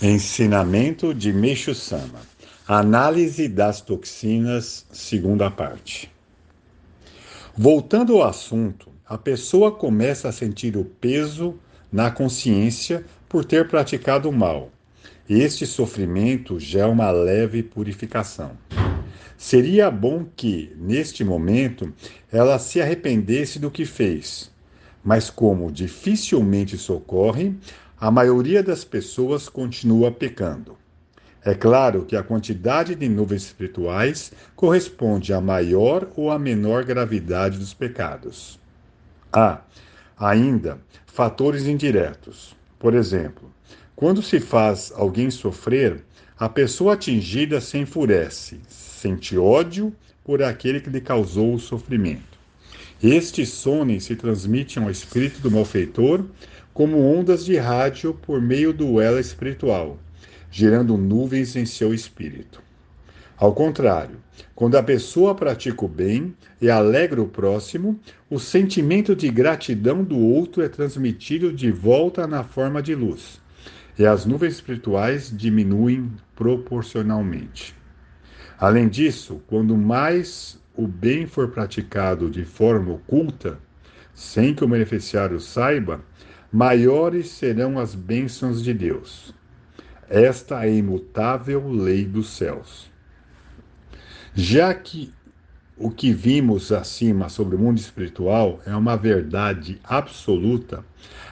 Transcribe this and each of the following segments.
Ensinamento de Meixo Sama. Análise das toxinas, segunda parte. Voltando ao assunto, a pessoa começa a sentir o peso na consciência por ter praticado mal. Este sofrimento já é uma leve purificação. Seria bom que, neste momento, ela se arrependesse do que fez, mas como dificilmente socorre, a maioria das pessoas continua pecando. É claro que a quantidade de nuvens espirituais corresponde à maior ou à menor gravidade dos pecados. Há, ainda, fatores indiretos. Por exemplo, quando se faz alguém sofrer, a pessoa atingida se enfurece, sente ódio por aquele que lhe causou o sofrimento. Estes sones se transmitem ao espírito do malfeitor como ondas de rádio por meio do ela espiritual, gerando nuvens em seu espírito. Ao contrário, quando a pessoa pratica o bem e alegra o próximo, o sentimento de gratidão do outro é transmitido de volta na forma de luz, e as nuvens espirituais diminuem proporcionalmente. Além disso, quando mais o bem for praticado de forma oculta, sem que o beneficiário saiba, maiores serão as bênçãos de Deus. Esta é a imutável lei dos céus. Já que o que vimos acima sobre o mundo espiritual é uma verdade absoluta,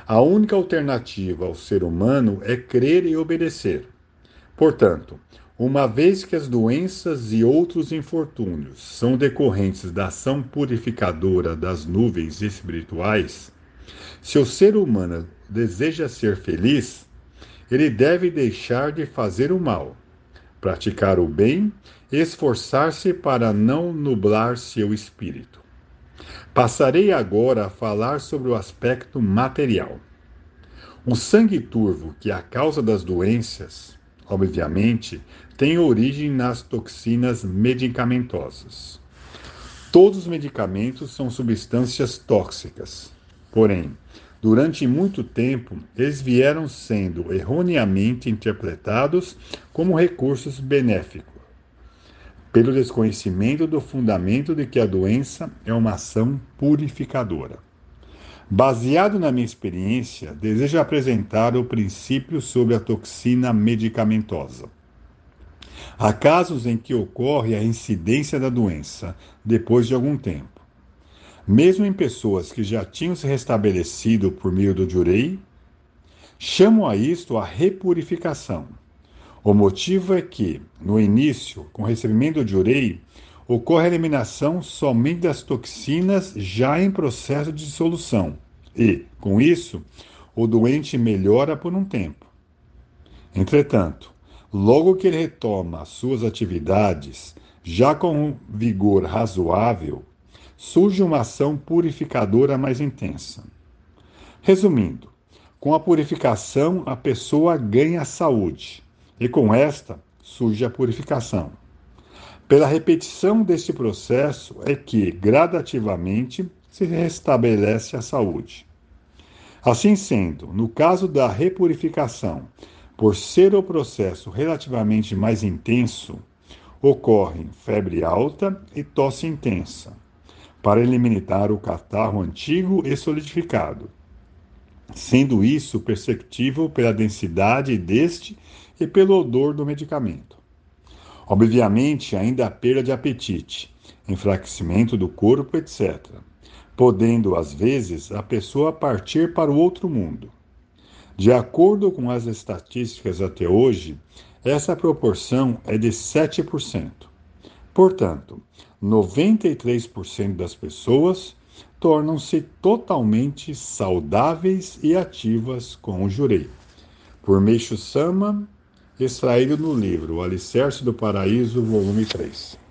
a única alternativa ao ser humano é crer e obedecer. Portanto, uma vez que as doenças e outros infortúnios são decorrentes da ação purificadora das nuvens espirituais, se o ser humano deseja ser feliz, ele deve deixar de fazer o mal, praticar o bem e esforçar-se para não nublar seu espírito. Passarei agora a falar sobre o aspecto material. O sangue turvo, que é a causa das doenças, obviamente, tem origem nas toxinas medicamentosas. Todos os medicamentos são substâncias tóxicas. Porém, durante muito tempo, eles vieram sendo erroneamente interpretados como recursos benéficos, pelo desconhecimento do fundamento de que a doença é uma ação purificadora. Baseado na minha experiência, desejo apresentar o princípio sobre a toxina medicamentosa. Há casos em que ocorre a incidência da doença depois de algum tempo mesmo em pessoas que já tinham se restabelecido por meio do Jurei, chamam a isto a repurificação. O motivo é que, no início, com o recebimento do Jurei, ocorre a eliminação somente das toxinas já em processo de dissolução e, com isso, o doente melhora por um tempo. Entretanto, logo que ele retoma as suas atividades, já com um vigor razoável, surge uma ação purificadora mais intensa. Resumindo, com a purificação a pessoa ganha saúde e com esta surge a purificação. Pela repetição deste processo é que, gradativamente, se restabelece a saúde. Assim sendo, no caso da repurificação, por ser o processo relativamente mais intenso, ocorrem febre alta e tosse intensa para eliminar o catarro antigo e solidificado, sendo isso perceptível pela densidade deste e pelo odor do medicamento. Obviamente, ainda há perda de apetite, enfraquecimento do corpo, etc., podendo, às vezes, a pessoa partir para o outro mundo. De acordo com as estatísticas até hoje, essa proporção é de 7%. Portanto, 93% das pessoas tornam-se totalmente saudáveis e ativas com o jurei. Por Meixo Sama, extraído no livro O Alicerce do Paraíso, volume 3.